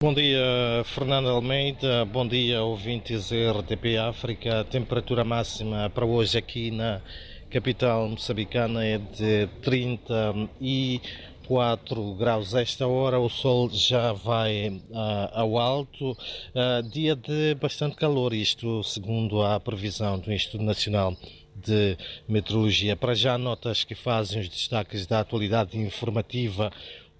Bom dia, Fernando Almeida. Bom dia, ouvintes RTP África. A temperatura máxima para hoje aqui na capital moçambicana é de 34 graus. esta hora o sol já vai uh, ao alto. Uh, dia de bastante calor, isto segundo a previsão do Instituto Nacional de Meteorologia. Para já, notas que fazem os destaques da atualidade informativa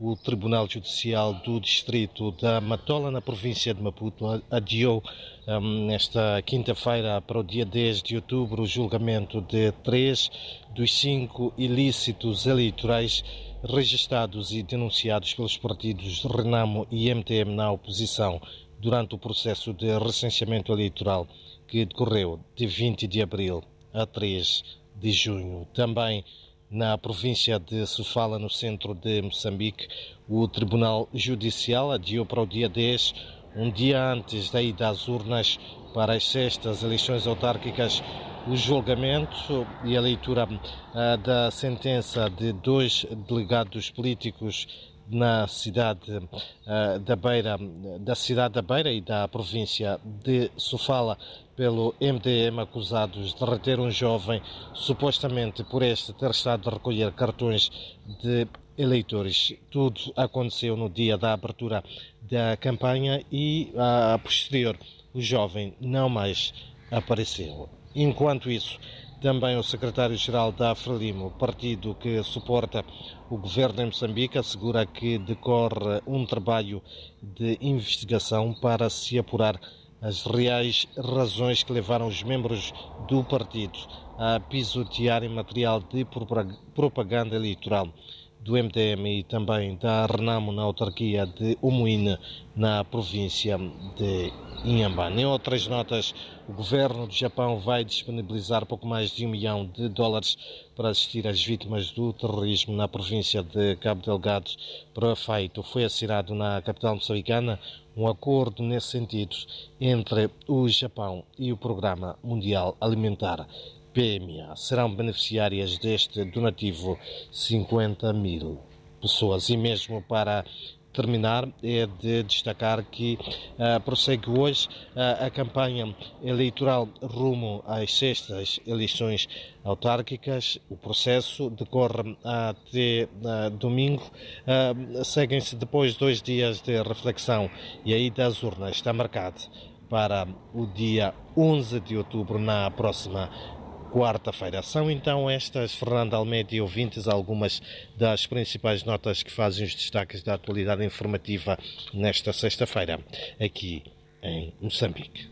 o Tribunal Judicial do Distrito da Matola, na província de Maputo, adiou um, nesta quinta-feira para o dia 10 de outubro o julgamento de três dos cinco ilícitos eleitorais registados e denunciados pelos partidos Renamo e MTM na oposição durante o processo de recenseamento eleitoral que decorreu de 20 de abril a 3 de junho. Também na província de Sofala, no centro de Moçambique, o Tribunal Judicial adiou para o dia 10, um dia antes da ida às urnas para as sextas eleições autárquicas, o julgamento e a leitura uh, da sentença de dois delegados políticos na cidade uh, da Beira, da cidade da Beira e da província de Sofala pelo MDM acusados de reter um jovem supostamente por este ter estado a recolher cartões de eleitores. Tudo aconteceu no dia da abertura da campanha e a posterior o jovem não mais apareceu. Enquanto isso, também o secretário-geral da Frelimo, partido que suporta o governo em Moçambique, assegura que decorre um trabalho de investigação para se apurar as reais razões que levaram os membros do partido a pisotearem material de propaganda eleitoral do MDM e também da Renamo na autarquia de Umuíne, na província de Inhambane. Em outras notas, o governo do Japão vai disponibilizar pouco mais de um milhão de dólares para assistir às vítimas do terrorismo na província de Cabo Delgado. Para feito, foi assinado na capital moçambicana um acordo nesse sentido entre o Japão e o Programa Mundial Alimentar. PMA. Serão beneficiárias deste donativo 50 mil pessoas. E mesmo para terminar, é de destacar que uh, prossegue hoje uh, a campanha eleitoral rumo às sextas eleições autárquicas. O processo decorre até uh, domingo. Seguem-se depois dois dias de reflexão e aí das urnas está marcado para o dia 11 de outubro, na próxima quarta-feira. São então estas, Fernando Almeida e ouvintes, algumas das principais notas que fazem os destaques da atualidade informativa nesta sexta-feira, aqui em Moçambique.